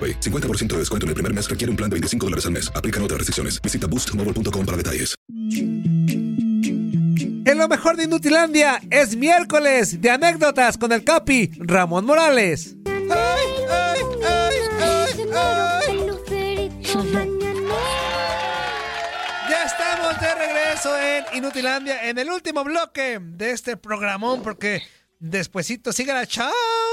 AroPay. 50% de descuento en el primer mes requiere un plan de 25 dólares al mes. Aplican otras restricciones. Visita boostmobile.com para detalles. En lo mejor de Inutilandia es miércoles de anécdotas con el Capi Ramón Morales. Ya estamos de regreso en Inutilandia en el último bloque de este programón porque despuesito sigue la Champions.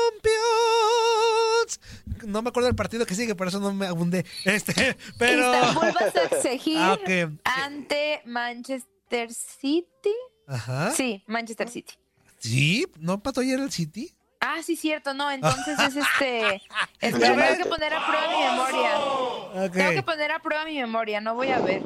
No me acuerdo del partido que sigue, por eso no me abundé. Este, pero Istanbul va a exigir Ah, ante Manchester City. Ajá. Sí, Manchester City. Sí, ¿no empató ayer el City? Ah, sí, cierto, no. Entonces es este. Espera, tengo que poner a prueba mi memoria. Tengo que poner a prueba mi memoria, no voy a ver.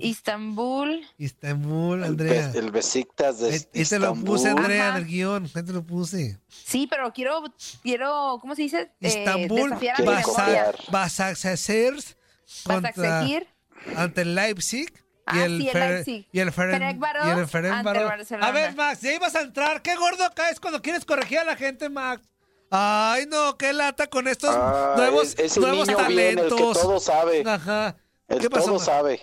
Istanbul. Istanbul, Andrea. El Besiktas de Ahí ahí te lo puse, Istambul. Andrea, en Ajá. el guion. Ahí te lo puse. Sí, pero quiero, quiero, ¿cómo se dice? Eh, Istanbul, desafiar a mi memoria. Basaksehir contra ante el Leipzig. Y Ah, el, sí, el Fer- Leipzig. y el Feren- Ferencváros y el el. A ver, Max, ya ibas a entrar. Qué gordo caes cuando quieres corregir a la gente, Max. Ay, no, qué lata con estos Ah, nuevos, es- ese nuevos niño bien, el que talentos. todo sabe. Ajá. El ¿Qué pasó? todo Max? sabe.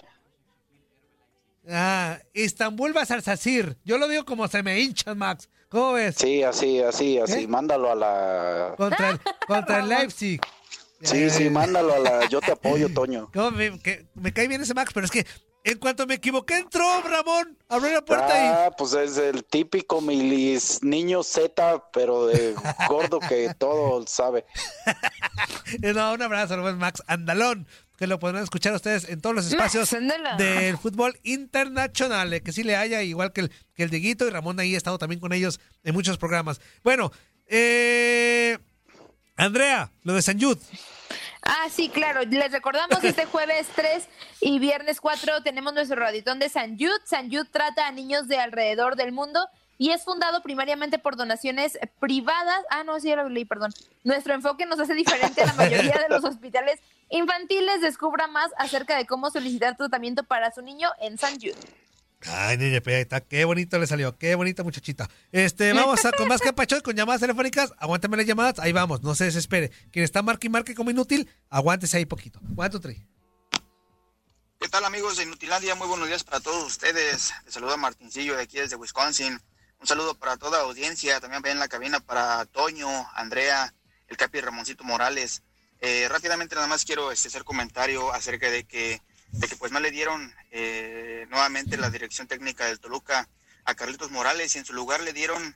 Ah, Istanbul Basaksehir. Yo lo digo como se me hinchan, Max. ¿Cómo ves? Sí, así, así, así. ¿Eh? Mándalo a la. Contra el, contra el Leipzig. Sí, sí, mándalo a la. Yo te apoyo, Toño. ¿Cómo me, que- me cae bien ese Max, pero es que en cuanto me equivoqué entró Ramón, abrió la puerta Ah, pues es el típico milis niño Z, pero de gordo que todo sabe. y... No, un abrazo, Max Andalón, que lo podrán escuchar ustedes en todos los espacios del fútbol internacional, eh, que sí le haya, igual que el, que el Dieguito y Ramón ahí ha estado también con ellos en muchos programas. Bueno, eh... Andrea, lo de San Jude. Ah, sí, claro. Les recordamos este jueves 3 y viernes 4 tenemos nuestro raditón de San Jude. San Jude trata a niños de alrededor del mundo y es fundado primariamente por donaciones privadas. Ah, no, sí, ya lo leí, perdón. Nuestro enfoque nos hace diferente a la mayoría de los hospitales infantiles. Descubra más acerca de cómo solicitar tratamiento para su niño en San Jude. Ay, niña, pues está. Qué bonito le salió. Qué bonita muchachita. Este, vamos a con más que pacho con llamadas telefónicas. Aguántame las llamadas. Ahí vamos. No se desespere. Quien está marque y marque como inútil, aguántese ahí poquito. One, two, three. ¿Qué tal amigos de Inutilandia? Muy buenos días para todos ustedes. Les saluda Martincillo de aquí desde Wisconsin. Un saludo para toda la audiencia, también en la cabina para Toño, Andrea, el Capi Ramoncito Morales. Eh, rápidamente nada más quiero este, hacer comentario acerca de que, de que pues no le dieron eh, nuevamente la dirección técnica del Toluca a Carlitos Morales y en su lugar le dieron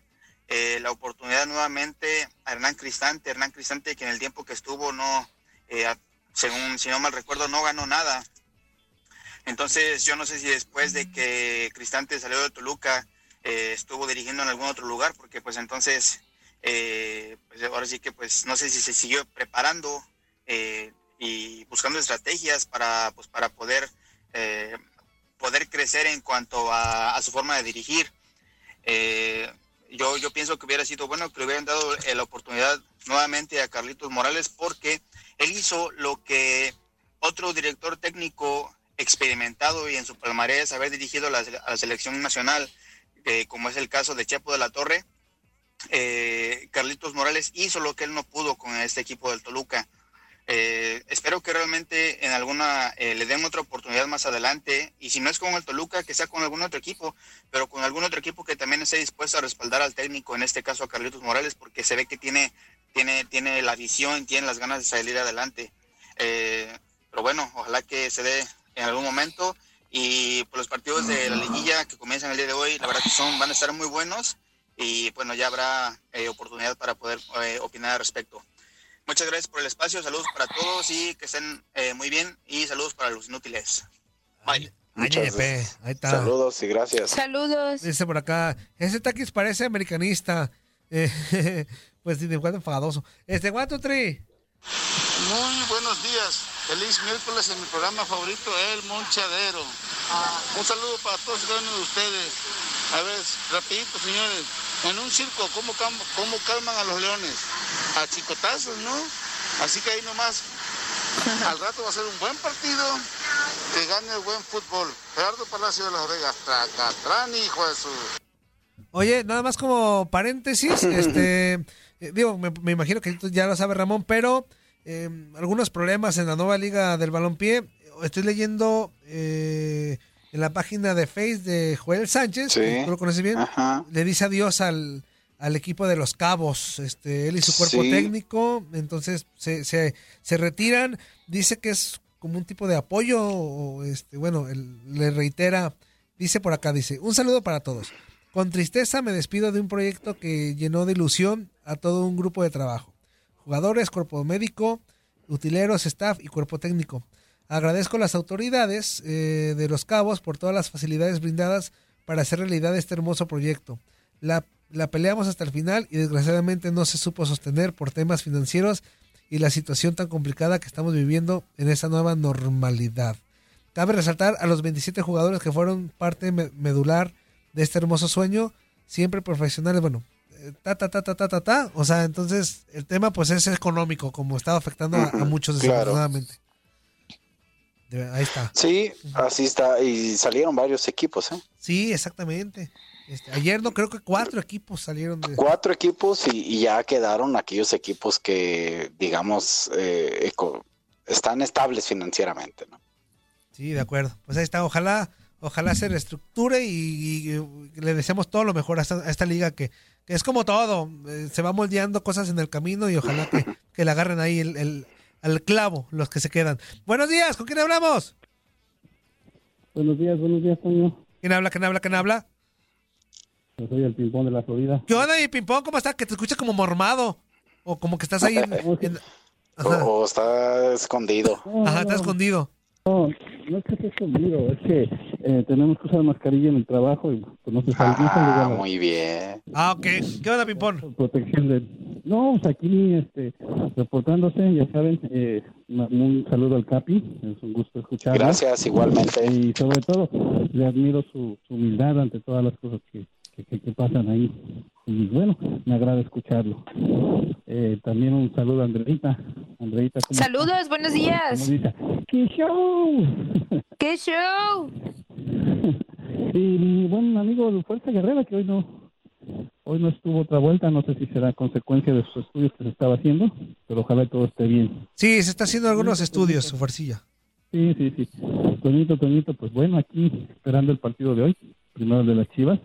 eh, la oportunidad nuevamente a Hernán Cristante. Hernán Cristante que en el tiempo que estuvo no, eh, según si no mal recuerdo, no ganó nada. Entonces, yo no sé si después de que Cristante salió de Toluca, eh, estuvo dirigiendo en algún otro lugar, porque pues entonces, eh, pues ahora sí que pues no sé si se siguió preparando eh, y buscando estrategias para, pues, para poder parecer en cuanto a, su forma de dirigir. Eh, yo, yo pienso que hubiera sido bueno que le hubieran dado eh, la oportunidad nuevamente a Carlitos Morales porque él hizo lo que otro director técnico experimentado y en su palmarés haber dirigido a la selección nacional, eh, como es el caso de Chepo de la Torre, eh, Carlitos Morales hizo lo que él no pudo con este equipo del Toluca. Eh, espero que realmente en alguna le den otra oportunidad más adelante y si no es con el Toluca que sea con algún otro equipo pero con algún otro equipo que también esté dispuesto a respaldar al técnico en este caso a Carlitos Morales porque se ve que tiene tiene tiene la visión tiene las ganas de salir adelante pero bueno ojalá que se dé en algún momento y por los partidos de la liguilla que comienzan el día de hoy la verdad que son van a estar muy buenos y bueno ya habrá eh, oportunidad para poder eh, opinar al respecto Muchas gracias por el espacio, saludos para todos y que estén eh, muy bien y saludos para los inútiles. Bye. Ay, ahí está. Saludos y gracias. Saludos. Dice por acá, ese taquis parece americanista. Eh, pues de cuando enfadoso. Este, one, two, three. Muy buenos días. Feliz miércoles en mi programa favorito, El Monchadero. Un saludo para todos y cada uno de ustedes. A ver, rapidito, señores. En un circo, ¿cómo, cómo calman a los leones? A chicotazos, ¿no? Así que ahí nomás. Al rato va a ser un buen partido. Que gane el buen fútbol. Gerardo Palacio de las Vegas. Tracatrán, hijo de su... Oye, nada más como paréntesis, este, eh, digo, me, me imagino que ya lo sabe Ramón, pero eh, algunos problemas en la nueva liga del balompié. Estoy leyendo eh, en la página de Face de Joel Sánchez, Sí. que tú lo conoces bien, Ajá. le dice adiós al, al equipo de los Cabos, este, él y su cuerpo Sí. técnico, entonces se, se, se retiran, dice que es como un tipo de apoyo, o este, bueno, él le reitera, dice por acá, dice, un saludo para todos. Con tristeza me despido de un proyecto que llenó de ilusión a todo un grupo de trabajo. Jugadores, cuerpo médico, utileros, staff y cuerpo técnico. Agradezco a las autoridades eh, de Los Cabos por todas las facilidades brindadas para hacer realidad este hermoso proyecto. La, la peleamos hasta el final y desgraciadamente no se supo sostener por temas financieros y la situación tan complicada que estamos viviendo en esta nueva normalidad. Cabe resaltar a los 27 jugadores que fueron parte me- medular de este hermoso sueño, siempre profesionales, bueno, ta, ta, ta, ta, ta, ta, ta. O sea, entonces el tema pues es económico, como estaba afectando a, a muchos desafortunadamente. De- Ahí está. Sí, así está. Y salieron varios equipos, ¿eh? Sí, exactamente. Este, ayer no creo que cuatro equipos salieron de... Cuatro equipos y, y ya quedaron aquellos equipos que, digamos, eh, eco- están estables financieramente, ¿no? Sí, de acuerdo. Pues ahí está. Ojalá, ojalá se reestructure y, y le deseamos todo lo mejor a esta, a esta liga que, que es como todo. eh, se va moldeando cosas en el camino y ojalá que, que le agarren ahí el, el- al clavo los que se quedan. Buenos días, ¿con quién hablamos? Buenos días, buenos días, Toño. ¿Quién habla, quién habla, quién habla? Yo soy el ping-pong de la Florida. ¿Qué onda, mi ping-pong? ¿Cómo estás? Que te escucha como mormado. O como que estás ahí en... en- O, o está escondido. Ajá, está escondido. No, no es que esté escondido, es que eh, tenemos que usar mascarilla en el trabajo y pues, no se sale, no sale Ah, de la muy bien. Ah, ok. ¿Qué onda, ping-pong? protección de... No, pues aquí este, reportándose, ya saben, eh, un saludo al Capi, es un gusto escucharlo. Gracias, igualmente. Y sobre todo, le admiro su, su humildad ante todas las cosas que, que, que- que pasan ahí. Y bueno, me agrada escucharlo. Eh, también un saludo a Andreita. Andreita, ¿cómo Saludos, buenos días. ¡Qué show! ¡Qué show! Y mi buen amigo de Fuerza Guerrera, que hoy no hoy no estuvo otra vuelta, no sé si será consecuencia de sus estudios que se estaba haciendo, pero ojalá todo esté bien. Sí, se está haciendo algunos estudios, su farcilla. Sí, sí, sí. Toñito, Toñito, pues bueno, aquí esperando el partido de hoy, primero de las Chivas.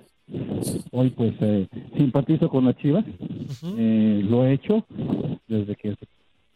Hoy pues eh, simpatizo con las Chivas, Eh, lo he hecho desde que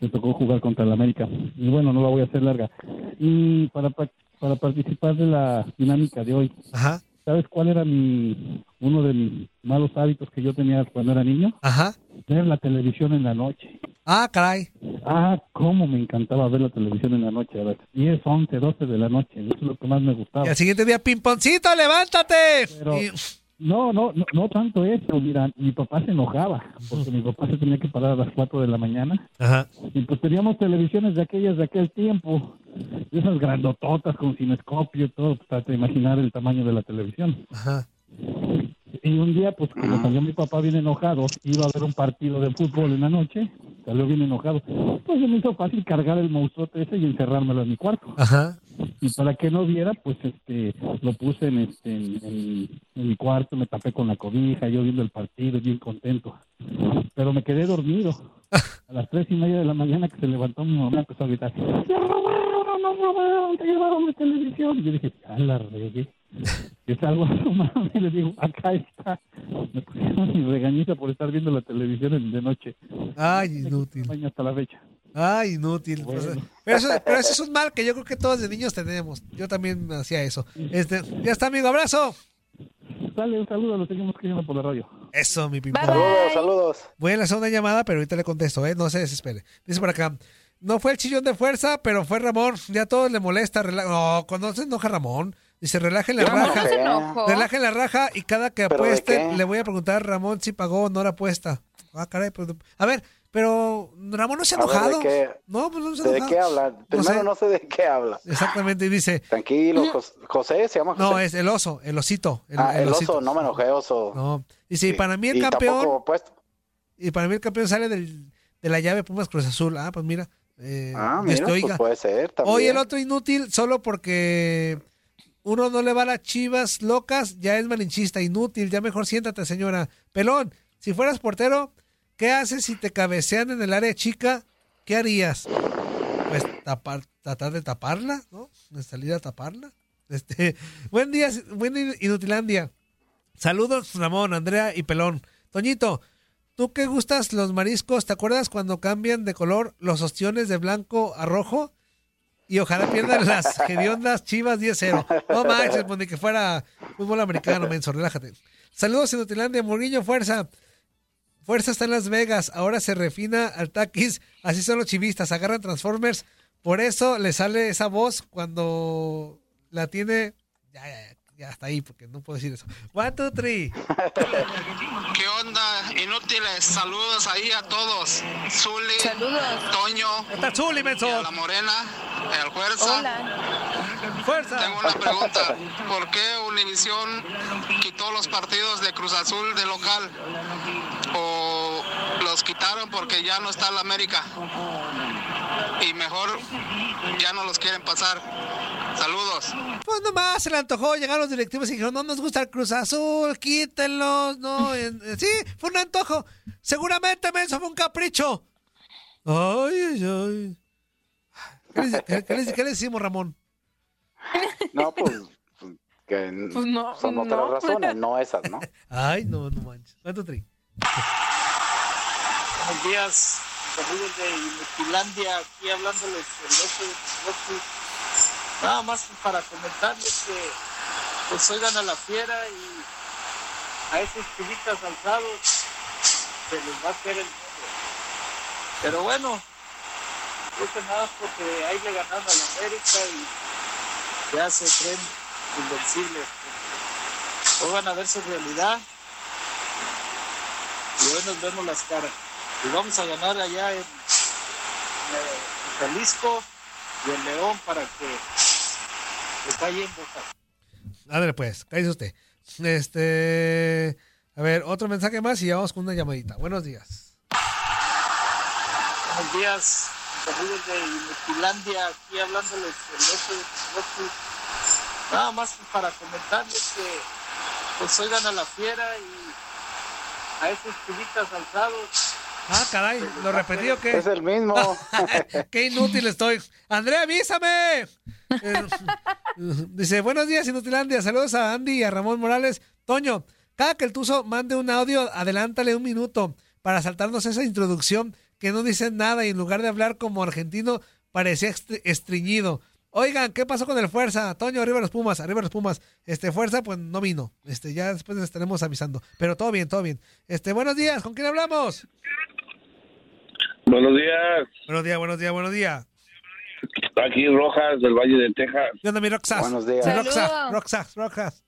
se tocó jugar contra el América. Y bueno, no la voy a hacer larga. Y para, pa- para participar de la dinámica de hoy, Ajá. ¿sabes cuál era mi uno de mis malos hábitos que yo tenía cuando era niño? Ajá. Ver la televisión en la noche. Ah, caray. Ah, cómo me encantaba ver la televisión en la noche, a las 10, 11, 12 de la noche. Eso es lo que más me gustaba. Y al siguiente día, ping-pongcito, levántate. Pero, Y- No, no, no, no tanto eso. Mira, mi papá se enojaba porque mi papá se tenía que parar a las 4 de la mañana. Ajá. Y pues teníamos televisiones de aquellas de aquel tiempo, de esas grandototas con cinescopio y todo, pues, para te imaginar el tamaño de la televisión. Ajá. Y un día, pues como salió mi papá bien enojado, iba a ver un partido de fútbol en la noche, salió bien enojado. Pues se me hizo fácil cargar el monstruote ese y encerrármelo en mi cuarto. Ajá. Y para que no viera, pues este, lo puse en, este, en, en- en mi cuarto, me tapé con la cobija, yo viendo el partido, bien contento. Pero me quedé dormido. A las tres y media de la mañana que se levantó mi mamá, empezó a gritar, ¡Te robaron, nos robaron, te llevaron la televisión! Y yo dije, ¡ah, la regué! Y salgo a su mamá y le digo, acá está. Me pusieron mi regañiza por estar viendo la televisión en- de noche. Ay, inútil. Hasta la fecha. Ay, inútil. Pues, pero, eso, pero eso es un mal que yo creo que todos de niños tenemos. Yo también hacía eso. Este, ya está, amigo. Abrazo. Sale, un saludo, lo seguimos escuchando por la radio. Eso, mi pimpón. Saludos, saludos. Voy a la segunda llamada, pero ahorita le contesto, ¿eh? No se desespere. Dice por acá. No fue el chillón de fuerza, pero fue Ramón. Ya a todos le molesta. rela- No, cuando se enoja Ramón. Dice, relajen la no raja. No. Relajen la raja y cada que ¿Pero de apueste le voy a preguntar a Ramón si pagó o no la apuesta. Ah, caray. pero- a ver, pero Ramón no se ha ¿de enojado. qué- No, pues no se ha ¿De enojado. qué habla? Primero sé. no sé de qué habla. Exactamente, y dice. Tranquilo, Jos- José se llama José. No, es el oso, el osito. El, ah, el, osito. oso, no me enojé, oso. No. Dice, y para mí el campeón. Y para mí el campeón sale del, de la llave Pumas Cruz Azul. Ah, pues mira. Eh, ah, Dios mira, pues puede ser también. Hoy el otro inútil, solo porque uno no le va a las chivas locas, ya es malinchista, inútil, ya mejor siéntate, señora. Pelón, si fueras portero, ¿qué haces si te cabecean en el área chica? ¿Qué harías? Pues tapar, tratar de taparla, ¿no? De salir a taparla. Este, buen día, buen Inutilandia. Saludos, Ramón, Andrea y Pelón. Toñito, ¿tú qué gustas los mariscos? ¿Te acuerdas cuando cambian de color los ostiones de blanco a rojo? Y ojalá pierdan las hediondas chivas 10-0. No manches, pues ni que fuera fútbol americano, menso, relájate. Saludos, Inutilandia, Murguillo, fuerza. Fuerza está en Las Vegas, ahora se refina al taquis, así son los chivistas, agarran Transformers, por eso le sale esa voz cuando la tiene, ya, ya, ya, ya está ahí, porque no puedo decir eso. One, two, three. ¿Qué onda? Inútiles. Saludos ahí a todos. Zuli, Toño, Está Zuli, menso. a la Morena, al Fuerza. Fuerza. Tengo una pregunta. ¿Por qué Univisión quitó los partidos de Cruz Azul de local? ¿O los quitaron porque ya no está la América? Y mejor ya no los quieren pasar. Saludos. Pues nomás se le antojó llegar los directivos y dijeron, no nos gusta el Cruz Azul, quítenlos, no. sí, fue un antojo. Seguramente, menso, fue un capricho. Ay, ay, ay. ¿Qué le, qué- qué le- qué le decimos, Ramón? No, pues, que Pues no, son otras no. razones, no esas, ¿no? Ay, no, no manches. Two, three. Buenos días, amigos de Inutilandia, aquí hablándoles el oso de Tlaloc. Nada más para comentarles que pues oigan a la fiera y a esos chivitas alzados se les va a hacer el mundo. Pero bueno, creo que nada porque ahí le ganaron a la América y ya se creen invencibles. Hoy van a ver su realidad y hoy nos vemos las caras. Y vamos a ganar allá en, en Jalisco y en León para que está yendo. Ándale, pues, cállese usted. Este. A ver, otro mensaje más y ya vamos con una llamadita. Buenos días. Buenos días, amigos de Inutilandia, aquí hablándoles el Tlaloc. Nada más para comentarles que pues oigan a la fiera y a esos chivitas alzados. Ah, caray, lo repetí o qué? Es el mismo. qué inútil estoy. Andrea, avísame. Eh, dice, buenos días, Inutilandia. Saludos a Andy y a Ramón Morales. Toño, cada que el Tuzo mande un audio, adelántale un minuto para saltarnos esa introducción que no dice nada y en lugar de hablar como argentino, parecía est- estreñido. Oigan, ¿qué pasó con el Fuerza? Toño, arriba los Pumas, arriba los Pumas. Este, Fuerza, pues no vino. Este, ya después les estaremos avisando. Pero todo bien, todo bien. Este, buenos días, ¿con quién hablamos? Buenos días, Buenos días, buenos días, buenos días. aquí Rojas del Valle de Texas. ¿Qué onda, mi Roxas? Buenos días. Mi Roxas, Saludos. Roxas, Roxas.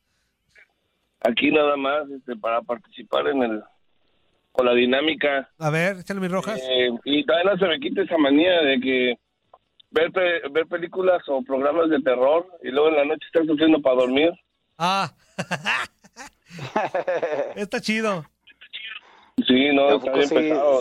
aquí nada más este, para participar en el con la dinámica. A ver, échale mis rojas. Eh, y todavía no se me quita esa manía de que ver, pe- ver películas o programas de terror y luego en la noche estar sufriendo para dormir. Ah. Está chido. Sí, no, está bien sí. pesado.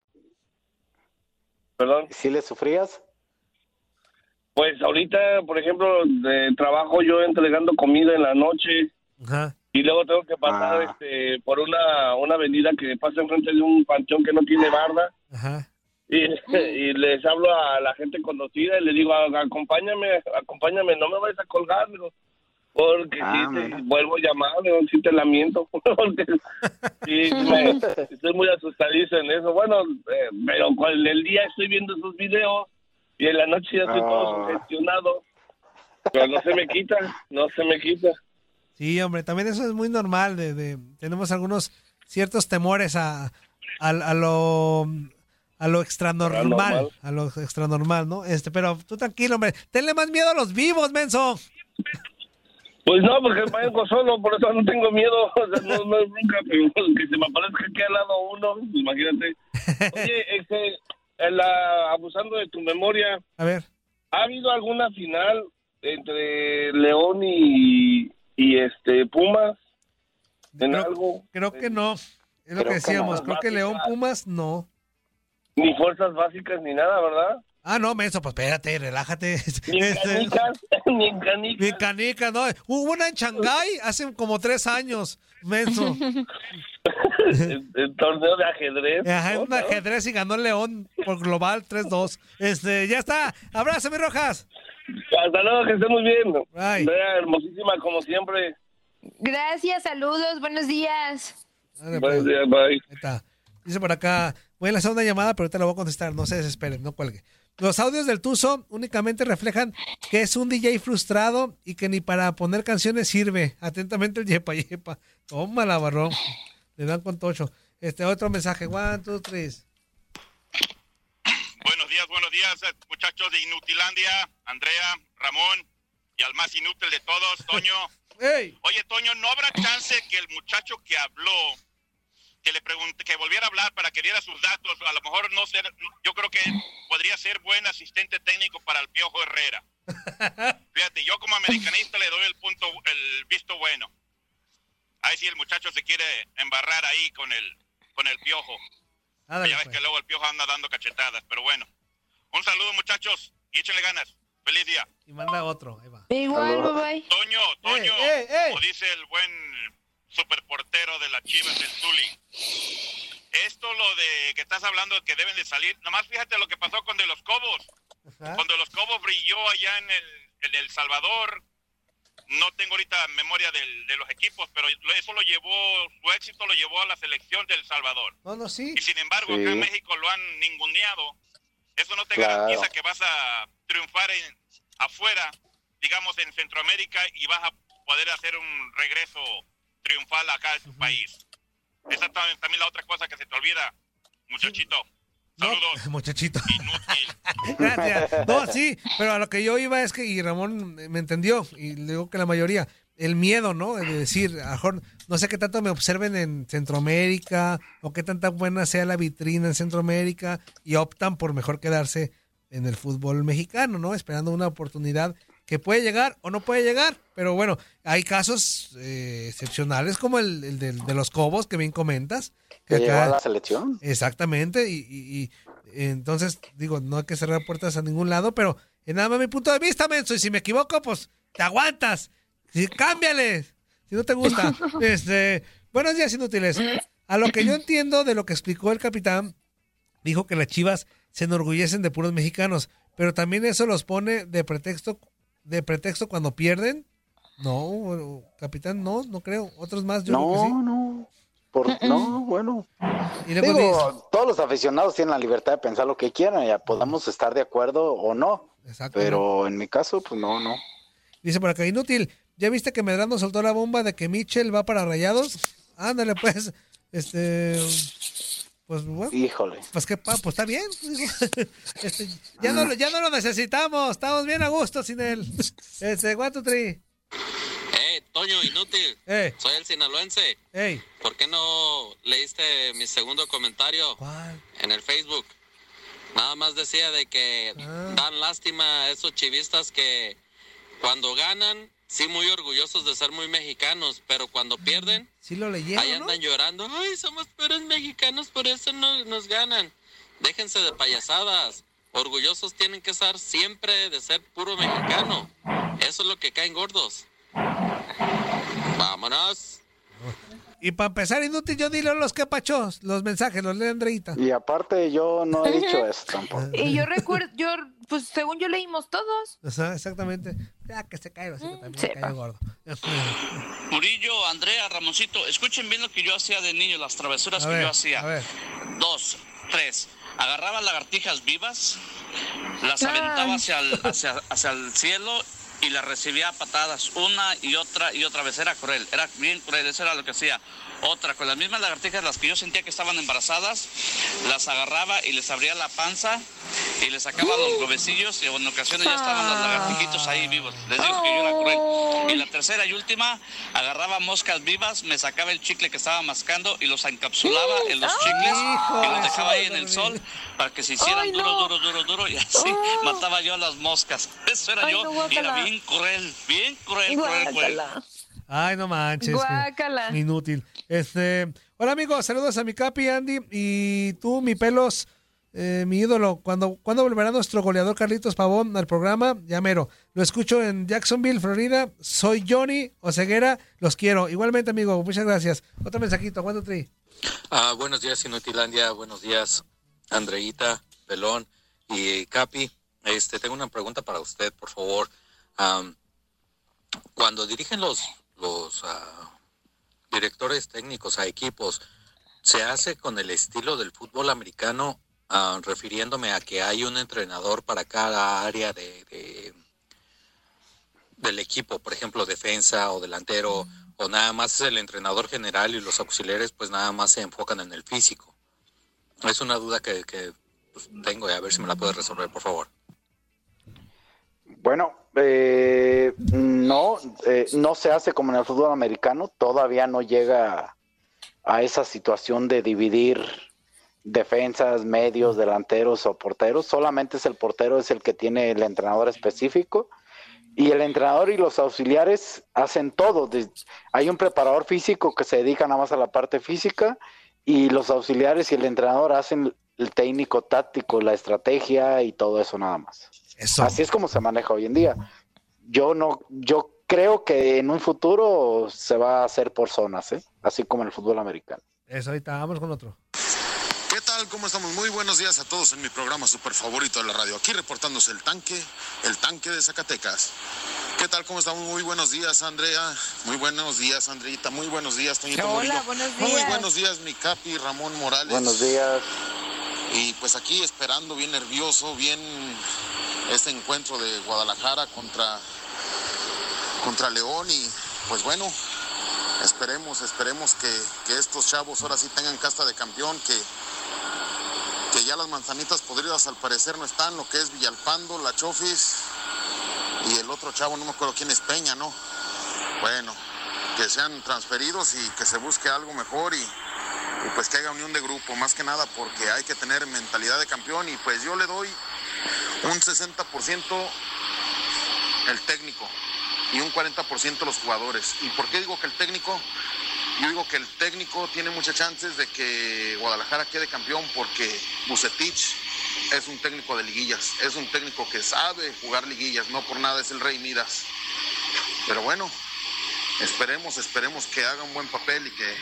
Perdón. ¿Sí le sufrías? Pues ahorita, por ejemplo, de trabajo yo entregando comida en la noche Ajá. y luego tengo que pasar Ah. este, por una, una avenida que pasa enfrente de un panteón que no tiene barda. Ajá. Y, y les hablo a la gente conocida y les digo, "A- acompáñame, acompáñame, no me vayas a colgar, digo, porque Ah, si te vuelvo a llamar, si te lamento, porque sí, me- estoy muy asustadizo en eso. Bueno, eh, pero con el día estoy viendo esos videos y en la noche ya estoy todo Ah. sugestionado, pero no se me quita, no se me quita. Sí, hombre, también eso es muy normal. De, de- tenemos algunos ciertos temores a, a, a lo a lo extranormal, a lo extranormal, ¿no? Este, pero tú tranquilo, hombre, tenle más miedo a los vivos, menso. Pues no, porque vengo solo, por eso no tengo miedo. O sea, no, no es nunca, pero que se me aparezca aquí al lado uno, imagínate. Oye, este, la- abusando de tu memoria, A ver, ¿ha habido alguna final entre León y, y este Pumas? ¿En creo, algo? creo que no. Es lo Creo que que decíamos, no. creo que León Pumas no. Ni fuerzas básicas ni nada, ¿verdad? Ah, no, menso, pues espérate, relájate. Ni en Este, canicas, ni en canicas. Ni canica, no. Hubo una en Shanghái hace como tres años, menso. el, el torneo de ajedrez. Ajá, ¿no? un ajedrez y ganó León por global 3-2. Este, ya está. Abrazo, mi Rojas. Hasta luego, que estén muy bien. Andrea, hermosísima como siempre. Gracias, saludos, buenos días. Dale, Buenos pues. días, bye. Ahí está. Dice por acá, voy a lanzar una llamada, pero ahorita la voy a contestar. No se desesperen, no cuelgue. Los audios del Tuzo únicamente reflejan que es un DJ frustrado y que ni para poner canciones sirve. Atentamente el Yepa Yepa. Tómala, barrón. Le dan con tocho. Este otro mensaje. One, two, three. Buenos días, buenos días, eh, muchachos de Inutilandia, Andrea, Ramón y al más inútil de todos, Toño. Oye, Toño, ¿no habrá chance que el muchacho que habló, que le pregunte, que volviera a hablar para que diera sus datos, a lo mejor no ser, yo creo que podría ser buen asistente técnico para el Piojo Herrera. Fíjate, yo como americanista le doy el punto, el visto bueno. Ahí si el muchacho se quiere embarrar ahí con el, con el Piojo. Ya ves pues. que luego el Piojo anda dando cachetadas, pero bueno. Un saludo, muchachos, y échenle ganas. Feliz día. Y manda otro. Ahí va. Igual, bye bye. Toño, Toño, ey, ey. como dice el buen superportero de las Chivas del Zuli. Esto lo de que estás hablando de que deben de salir, nomás fíjate lo que pasó con De Los Cobos. Ajá. Cuando Los Cobos brilló allá en el, en el Salvador, no tengo ahorita memoria del- de los equipos, pero eso lo llevó, su éxito lo llevó a la selección del Salvador. No, no, sí. Y sin embargo, Sí. acá en México lo han ninguneado. Eso no te Claro. garantiza que vas a triunfar en, afuera, digamos en Centroamérica, y vas a poder hacer un regreso triunfal acá en tu país. Esa es tam- también la otra cosa que se te olvida, muchachito. No, Saludos. muchachito. Inútil. Gracias. No, sí, pero a lo que yo iba es que, y Ramón me entendió, y le digo que la mayoría, el miedo, ¿no? De decir, a mejor, no sé qué tanto me observen en Centroamérica, o qué tanta buena sea la vitrina en Centroamérica, y optan por mejor quedarse en el fútbol mexicano, ¿no? Esperando una oportunidad que puede llegar o no puede llegar, pero bueno, hay casos eh, excepcionales como el, el del- de, los Cobos que bien comentas. Que acá- llegó a la selección. Exactamente, y, y- y, entonces digo, no hay que cerrar puertas a ningún lado, pero en nada más mi punto de vista, menso, y si me equivoco, pues te aguantas, si, cámbiale, si no te gusta. este, buenos días, inútiles. A lo que yo entiendo de lo que explicó el capitán, dijo que las chivas se enorgullecen de puros mexicanos, pero también eso los pone de pretexto, de pretexto cuando pierden. No, capitán, no, no creo. Otros más, yo creo que No, sí. no. Por, no, bueno. Y luego Digo, todos los aficionados tienen la libertad de pensar lo que quieran, ya podamos estar de acuerdo o no. Exacto. Pero en mi caso, pues no, no. Dice por acá, inútil. ¿Ya viste que Medrano soltó la bomba de que Mitchell va para Rayados? Ándale, pues. Este. Pues bueno. Híjole. Pues que pa, pues está bien. Este, ya, no, lo- ya no lo necesitamos. Estamos bien a gusto sin él. Este, one, two, three. Eh, Toño, inútil. Eh. Soy el sinaloense. Ey. ¿Por qué no leíste mi segundo comentario en el Facebook? Nada más decía de que Ah. dan lástima a esos chivistas que cuando ganan, sí muy orgullosos de ser muy mexicanos, pero cuando pierden, Sí lo leyeron, ahí ¿no? andan llorando. Ay, somos peores mexicanos, por eso no nos ganan. Déjense de payasadas. Orgullosos tienen que estar siempre de ser puro mexicano. Eso es lo que caen gordos. Vámonos. Y para empezar, inútil, yo dile a los capachos, los mensajes, los lee Andreita. Y aparte, yo no he dicho eso tampoco. Y yo recuerdo, yo, pues según yo leímos todos. Ajá, exactamente. Ya que se cae, así que también se cae gordo. Murillo, Andrea, Ramoncito, escuchen bien lo que yo hacía de niño, las travesuras A que ver, yo hacía. a ver. Dos, tres. Agarraba lagartijas vivas, las aventaba hacia el, hacia, hacia el cielo y las recibía a patadas, una y otra y otra vez. Era cruel, era bien cruel, eso era lo que hacía. Otra, con las mismas lagartijas, las que yo sentía que estaban embarazadas, las agarraba y les abría la panza y les sacaba los huevecillos y en ocasiones ya estaban los lagartijitos ahí vivos. Les digo que yo era cruel. Y la tercera y última, agarraba moscas vivas, me sacaba el chicle que estaba mascando y los encapsulaba en los chicles y los dejaba ahí en el sol para que se hicieran Ay, duro, no. duro, duro, duro y así mataba yo a las moscas. Eso era Ay, yo no, y era bien cruel, bien cruel, cruel, cruel. Guácala. Ay, no manches. Guácala. Inútil. Este, hola amigos, saludos a mi capi Andy y tú, mi pelos, eh, mi ídolo. ¿Cuándo, ¿Cuándo volverá nuestro goleador Carlitos Pavón al programa? Ya mero. Lo escucho en Jacksonville, Florida. Soy Johnny Oseguera. Los quiero. Igualmente, amigo. Muchas gracias. Otro mensajito. ¿Cuándo tri? Ah, buenos días, Inutilandia. Buenos días, Andreita, Pelón y Capi. Este, tengo una pregunta para usted, por favor. Cuando dirigen los, los ah, directores técnicos a equipos, ¿se hace con el estilo del fútbol americano, ah, refiriéndome a que hay un entrenador para cada área de, de- del equipo, por ejemplo, defensa o delantero, o nada más es el entrenador general y los auxiliares pues nada más se enfocan en el físico? Es una duda que, que, pues, tengo y a ver si me la puede resolver, por favor. Bueno, eh, no, eh, no se hace como en el fútbol americano, todavía no llega a esa situación de dividir defensas, medios, delanteros o porteros, solamente es el portero, es el que tiene el entrenador específico y el entrenador y los auxiliares hacen todo. hay un preparador físico que se dedica nada más a la parte física y los auxiliares y el entrenador hacen el técnico táctico, la estrategia y todo eso nada más. Así es como se maneja hoy en día. Yo no, yo creo que en un futuro se va a hacer por zonas, ¿eh? así como en el fútbol americano. Eso, ahorita. Vamos con otro. ¿Qué tal? ¿Cómo estamos? Muy buenos días a todos en mi programa super favorito de la radio. Aquí reportándose el tanque, el tanque de Zacatecas. ¿Qué tal? ¿Cómo estamos? Muy buenos días, Andrea. Muy buenos días, Andreita. Muy buenos días, Toñito Hola, Murillo. buenos Muy días. buenos días, mi capi, Ramón Morales. Buenos días. Y pues aquí esperando, bien nervioso, bien este encuentro de Guadalajara contra, contra León. Y pues bueno, esperemos, esperemos que, que estos chavos ahora sí tengan casta de campeón, que ya las manzanitas podridas al parecer no están, lo que es Villalpando, La Chofis y el otro chavo, no me acuerdo quién es Peña, ¿no? Bueno, que sean transferidos y que se busque algo mejor y, y pues que haya unión de grupo, más que nada porque hay que tener mentalidad de campeón y pues yo le doy un 60% el técnico y un 40% los jugadores. ¿Y por qué digo que el técnico? Yo digo que el técnico tiene muchas chances de que Guadalajara quede campeón porque Bucetich es un técnico de liguillas, es un técnico que sabe jugar liguillas, no por nada es el rey Midas. Pero bueno, esperemos, esperemos que haga un buen papel y que,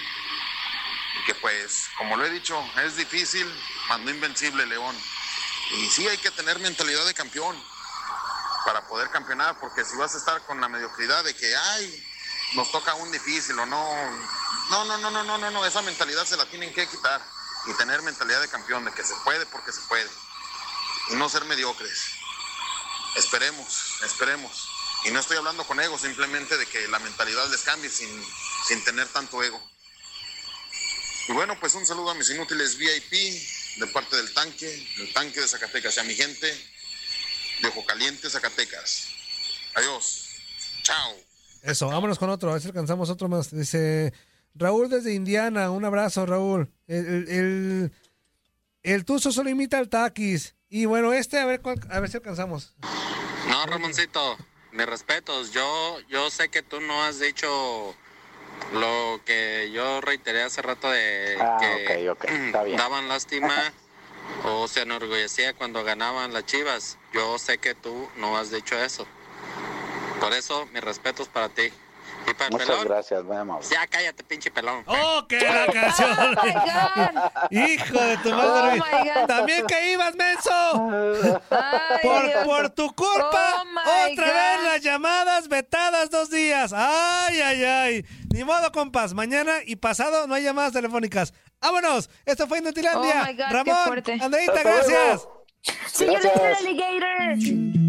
que pues, como lo he dicho, es difícil, mandó invencible León. Y sí hay que tener mentalidad de campeón. para poder campeonar, porque si vas a estar con la mediocridad de que, ay, nos toca un difícil o no. No, no, no, no, no, no, no, esa mentalidad se la tienen que quitar y tener mentalidad de campeón, de que se puede porque se puede y no ser mediocres. Esperemos, esperemos. Y no estoy hablando con ego, simplemente de que la mentalidad les cambie sin, sin tener tanto ego. Y bueno, pues un saludo a mis inútiles VIP de parte del tanque, el tanque de Zacatecas y a mi gente de Ojo Caliente, Zacatecas. Adiós. Chao. Eso, vámonos con otro, a ver si alcanzamos otro más. Dice Raúl desde Indiana, un abrazo, Raúl. El, el, el, el Tuzo solo imita al Taquis. Y bueno, este, a ver, cuál- a ver si alcanzamos. No, Ramoncito, mis respetos. Yo, yo sé que tú no has dicho lo que yo reiteré hace rato de Ah, que ok, ok, está bien. daban lástima o se enorgullecía cuando ganaban las chivas. Yo sé que tú no has dicho eso. Por eso, mis respetos para ti. Y para el Muchas pelón, gracias, muy amable. ya cállate, pinche pelón. ¡Oh, qué la canción! ¡Hijo de tu madre! Oh, my God. ¡También que ibas, menso! por, tu culpa, Oh, otra God. vez las llamadas vetadas dos días. ¡Ay, ay, ay! Ni modo, compas. Mañana y pasado no hay llamadas telefónicas. ¡Vámonos! Esto fue Inutilandia. Oh, my God, qué Ramón, fuerte. Andreita, gracias. See you later, alligator.